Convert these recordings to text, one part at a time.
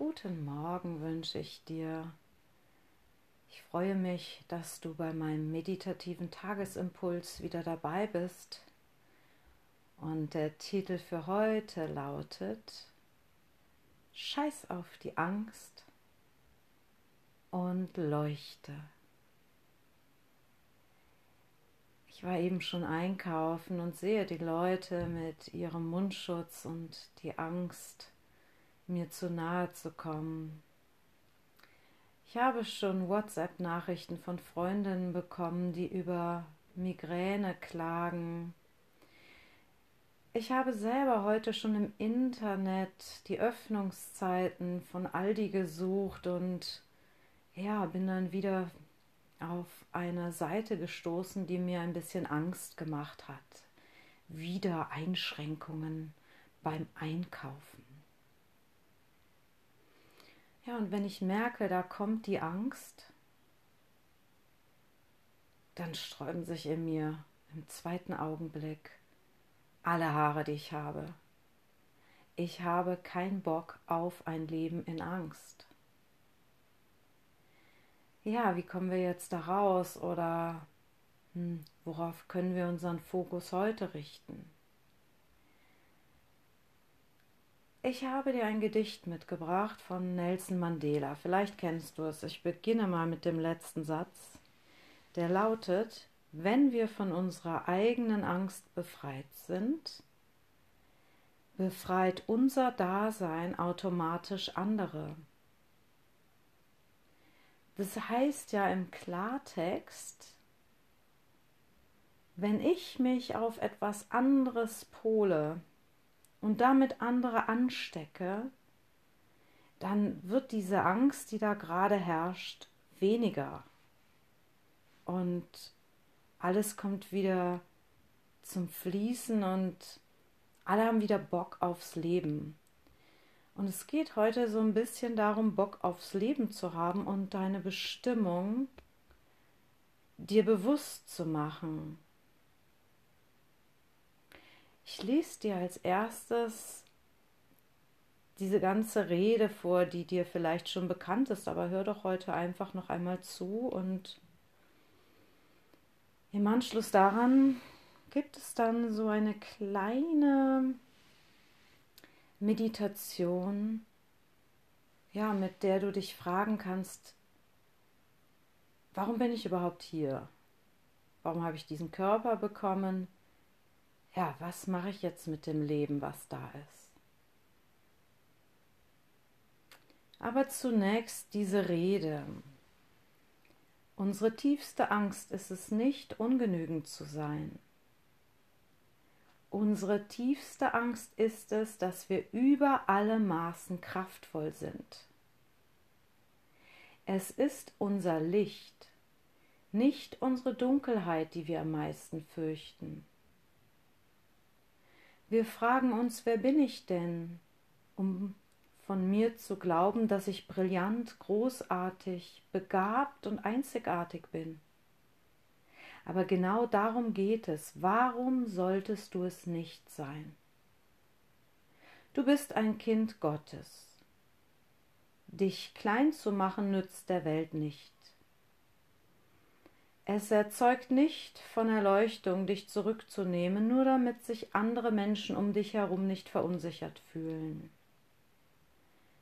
Guten Morgen wünsche ich dir. Ich freue mich, dass du bei meinem meditativen Tagesimpuls wieder dabei bist. Und der Titel für heute lautet Scheiß auf die Angst und leuchte. Ich war eben schon einkaufen und sehe die Leute mit ihrem Mundschutz und die Angst, mir zu nahe zu kommen. Ich habe schon WhatsApp-Nachrichten von Freundinnen bekommen, die über Migräne klagen. Ich habe selber heute schon im Internet die Öffnungszeiten von Aldi gesucht und ja, bin dann wieder auf eine Seite gestoßen, die mir ein bisschen Angst gemacht hat. Wieder Einschränkungen beim Einkaufen. Ja, und wenn ich merke, da kommt die Angst, dann sträuben sich in mir im zweiten Augenblick alle Haare, die ich habe. Ich habe keinen Bock auf ein Leben in Angst ja, wie kommen wir jetzt da raus oder hm, worauf können wir unseren Fokus heute richten? Ich habe dir ein Gedicht mitgebracht von Nelson Mandela. Vielleicht kennst du es. Ich beginne mal mit dem letzten Satz. Der lautet, wenn wir von unserer eigenen Angst befreit sind, befreit unser Dasein automatisch andere. Das heißt ja im Klartext, wenn ich mich auf etwas anderes pole und damit andere anstecke, dann wird diese Angst, die da gerade herrscht, weniger. Und alles kommt wieder zum Fließen und alle haben wieder Bock aufs Leben. Und es geht heute so ein bisschen darum, Bock aufs Leben zu haben und deine Bestimmung dir bewusst zu machen. Ich lese dir als erstes diese ganze Rede vor, die dir vielleicht schon bekannt ist, aber hör doch heute einfach noch einmal zu und im Anschluss daran gibt es dann so eine kleine Meditation, ja, mit der du dich fragen kannst, warum bin ich überhaupt hier? Warum habe ich diesen Körper bekommen? Ja, was mache ich jetzt mit dem Leben, was da ist? Aber zunächst diese Rede. Unsere tiefste Angst ist es nicht, ungenügend zu sein. Unsere tiefste Angst ist es, dass wir über alle Maßen kraftvoll sind. Es ist unser Licht, nicht unsere Dunkelheit, die wir am meisten fürchten. Wir fragen uns, wer bin ich denn, um von mir zu glauben, dass ich brillant, großartig, begabt und einzigartig bin. Aber genau darum geht es. Warum solltest du es nicht sein? Du bist ein Kind Gottes. Dich klein zu machen nützt der Welt nicht. Es erzeugt nicht von Erleuchtung, dich zurückzunehmen, nur damit sich andere Menschen um dich herum nicht verunsichert fühlen.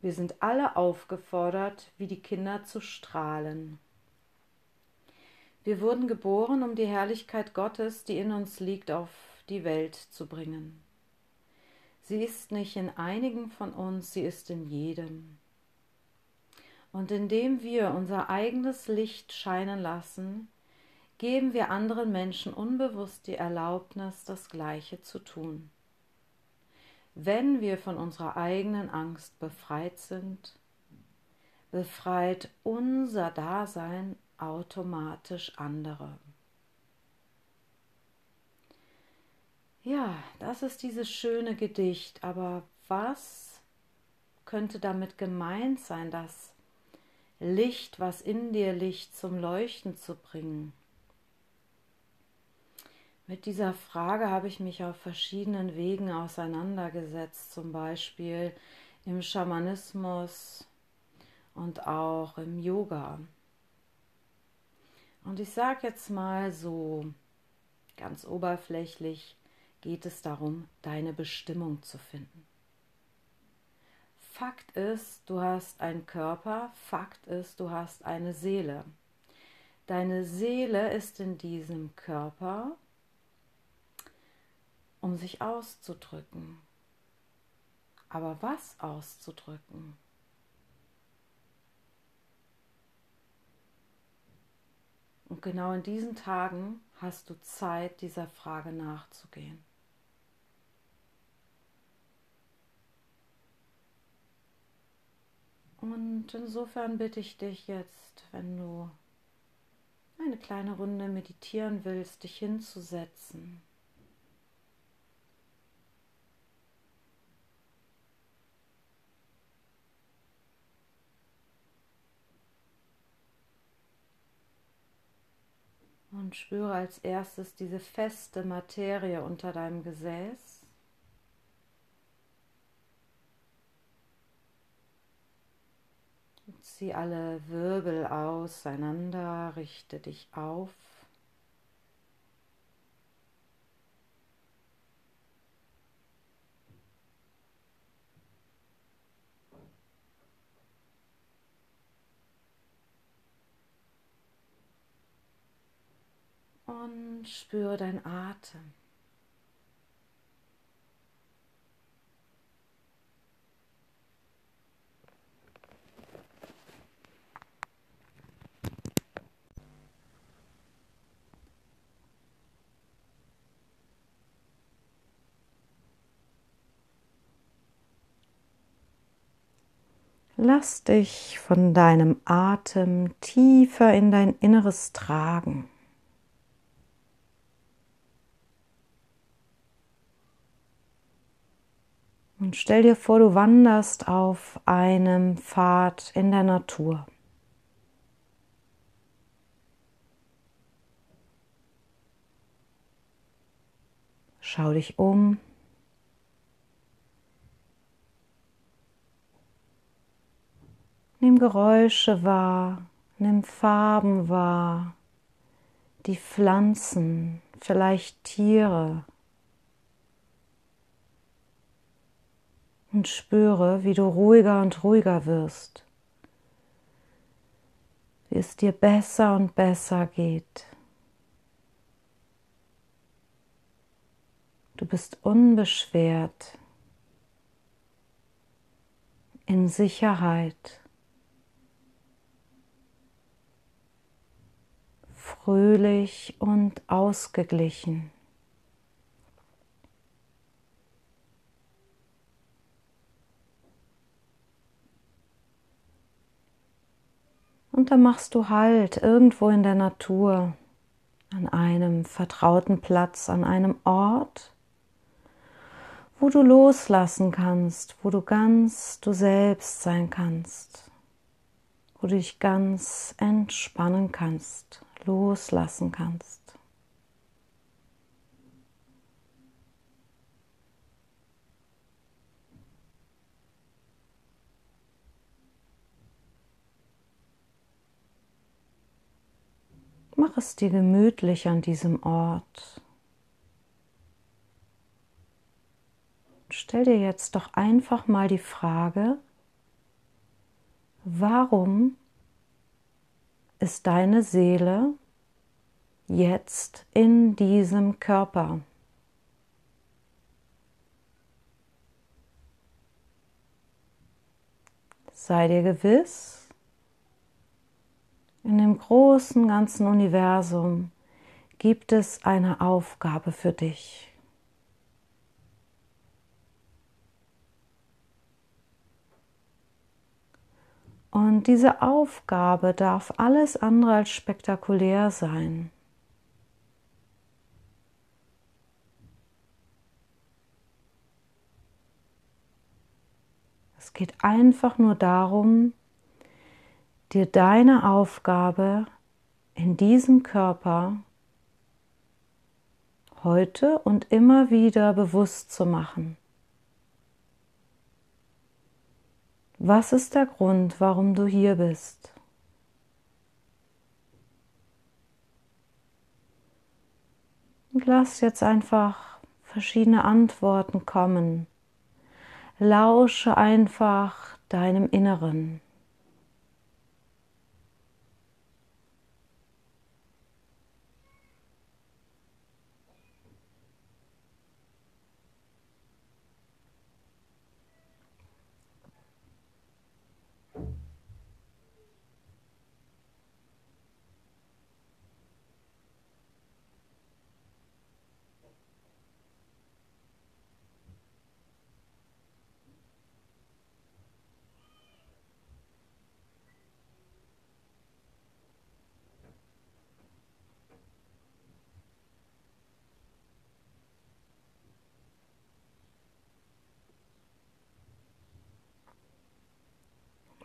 Wir sind alle aufgefordert, wie die Kinder zu strahlen. Wir wurden geboren, um die Herrlichkeit Gottes, die in uns liegt, auf die Welt zu bringen. Sie ist nicht in einigen von uns, sie ist in jedem. Und indem wir unser eigenes Licht scheinen lassen, geben wir anderen Menschen unbewusst die Erlaubnis, das Gleiche zu tun. Wenn wir von unserer eigenen Angst befreit sind, befreit unser Dasein automatisch andere. Ja, das ist dieses schöne Gedicht, aber was könnte damit gemeint sein, das Licht, was in dir liegt, zum Leuchten zu bringen? Mit dieser Frage habe ich mich auf verschiedenen Wegen auseinandergesetzt, zum Beispiel im Schamanismus und auch im Yoga. Und ich sage jetzt mal so ganz oberflächlich, geht es darum, deine Bestimmung zu finden. Fakt ist, du hast einen Körper, Fakt ist, du hast eine Seele. Deine Seele ist in diesem Körper, um sich auszudrücken. Aber was auszudrücken? Und genau in diesen Tagen hast du Zeit, dieser Frage nachzugehen. Und insofern bitte ich dich jetzt, wenn du eine kleine Runde meditieren willst, dich hinzusetzen. Und spüre als erstes diese feste Materie unter deinem Gesäß. Zieh alle Wirbel auseinander, richte dich auf. Und spüre dein Atem. Lass dich von deinem Atem tiefer in dein Inneres tragen. Und stell dir vor, du wanderst auf einem Pfad in der Natur. Schau dich um. Nimm Geräusche wahr, nimm Farben wahr, die Pflanzen, vielleicht Tiere. Und spüre, wie du ruhiger und ruhiger wirst, wie es dir besser und besser geht. Du bist unbeschwert, in Sicherheit. fröhlich und ausgeglichen. Und dann machst du Halt irgendwo in der Natur, an einem vertrauten Platz, an einem Ort, wo du loslassen kannst, wo du ganz du selbst sein kannst, wo du dich ganz entspannen kannst loslassen kannst. Mach es dir gemütlich an diesem Ort. Stell dir jetzt doch einfach mal die Frage, warum ist deine Seele jetzt in diesem Körper. Sei dir gewiss, in dem großen ganzen Universum gibt es eine Aufgabe für dich. Und diese Aufgabe darf alles andere als spektakulär sein. Es geht einfach nur darum, dir deine Aufgabe in diesem Körper heute und immer wieder bewusst zu machen. Was ist der Grund, warum du hier bist? Und lass jetzt einfach verschiedene Antworten kommen. Lausche einfach deinem Inneren.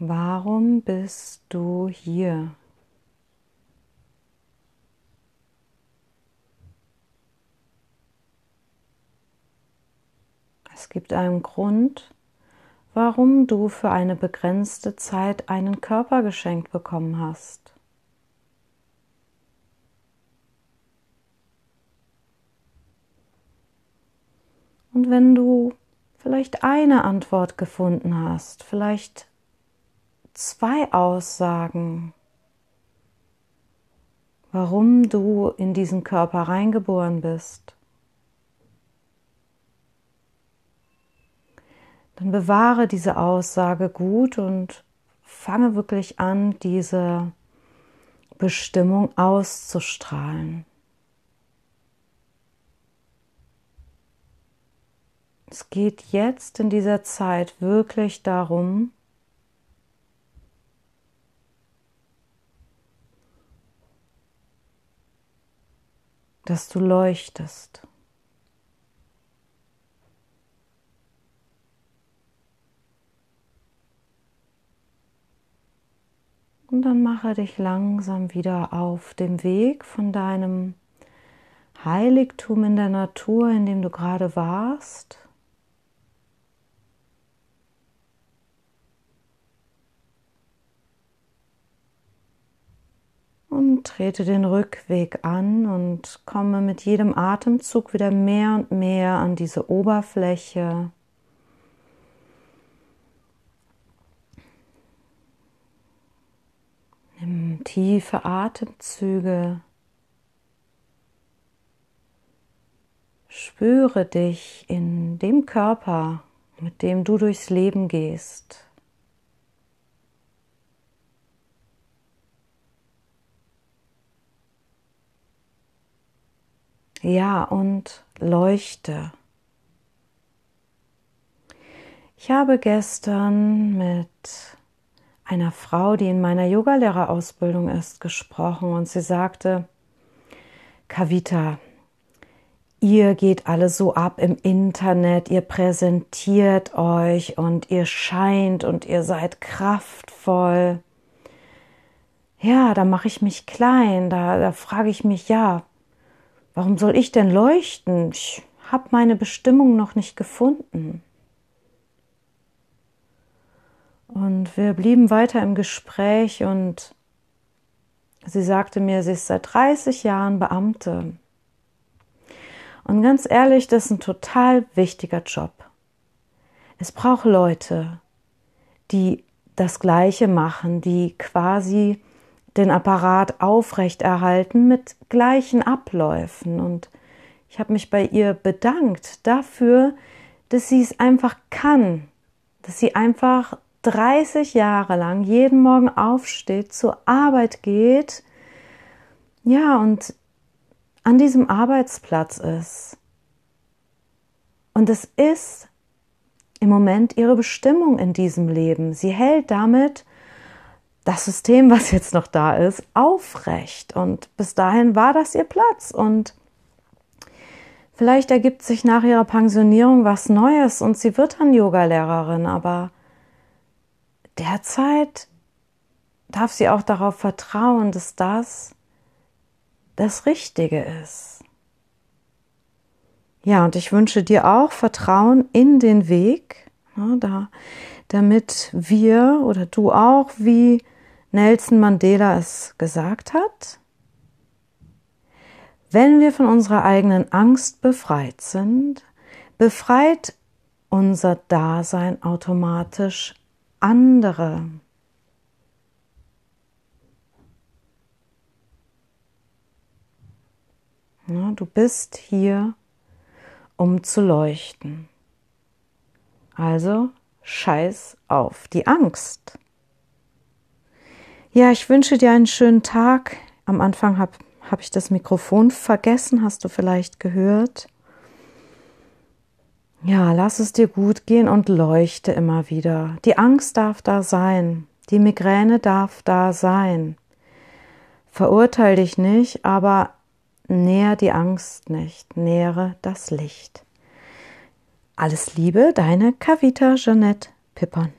Warum bist du hier? Es gibt einen Grund, warum du für eine begrenzte Zeit einen Körper geschenkt bekommen hast. Und wenn du vielleicht eine Antwort gefunden hast, vielleicht zwei Aussagen, warum du in diesen Körper reingeboren bist. Dann bewahre diese Aussage gut und fange wirklich an, diese Bestimmung auszustrahlen. Es geht jetzt in dieser Zeit wirklich darum, dass du leuchtest. Und dann mache dich langsam wieder auf dem Weg von deinem Heiligtum in der Natur, in dem du gerade warst, und trete den Rückweg an und komme mit jedem Atemzug wieder mehr und mehr an diese Oberfläche. Nimm tiefe Atemzüge. Spüre dich in dem Körper, mit dem du durchs Leben gehst. Ja, und leuchte. Ich habe gestern mit einer Frau, die in meiner Yogalehrerausbildung ist, gesprochen und sie sagte, Kavita, ihr geht alle so ab im Internet, ihr präsentiert euch und ihr scheint und ihr seid kraftvoll. Ja, da mache ich mich klein, da, da frage ich mich, ja, Warum soll ich denn leuchten? Ich habe meine Bestimmung noch nicht gefunden. Und wir blieben weiter im Gespräch und sie sagte mir, sie ist seit 30 Jahren Beamte. Und ganz ehrlich, das ist ein total wichtiger Job. Es braucht Leute, die das Gleiche machen, die quasi den Apparat aufrechterhalten mit gleichen Abläufen. Und ich habe mich bei ihr bedankt dafür, dass sie es einfach kann, dass sie einfach 30 Jahre lang jeden Morgen aufsteht, zur Arbeit geht, ja, und an diesem Arbeitsplatz ist. Und es ist im Moment ihre Bestimmung in diesem Leben. Sie hält damit das System, was jetzt noch da ist, aufrecht. Und bis dahin war das ihr Platz. Und vielleicht ergibt sich nach ihrer Pensionierung was Neues und sie wird dann Yogalehrerin. Aber derzeit darf sie auch darauf vertrauen, dass das das Richtige ist. Ja, und ich wünsche dir auch Vertrauen in den Weg. Ja, da damit wir oder du auch, wie Nelson Mandela es gesagt hat, wenn wir von unserer eigenen Angst befreit sind, befreit unser Dasein automatisch andere. Ja, du bist hier, um zu leuchten. Also scheiß auf die Angst. Ja, ich wünsche dir einen schönen Tag. Am Anfang habe hab ich das Mikrofon vergessen, hast du vielleicht gehört. Ja, lass es dir gut gehen und leuchte immer wieder. Die Angst darf da sein, die Migräne darf da sein. Verurteil dich nicht, aber näher die Angst nicht, nähere das Licht. Alles Liebe, deine Kavita Jeanette Pippern.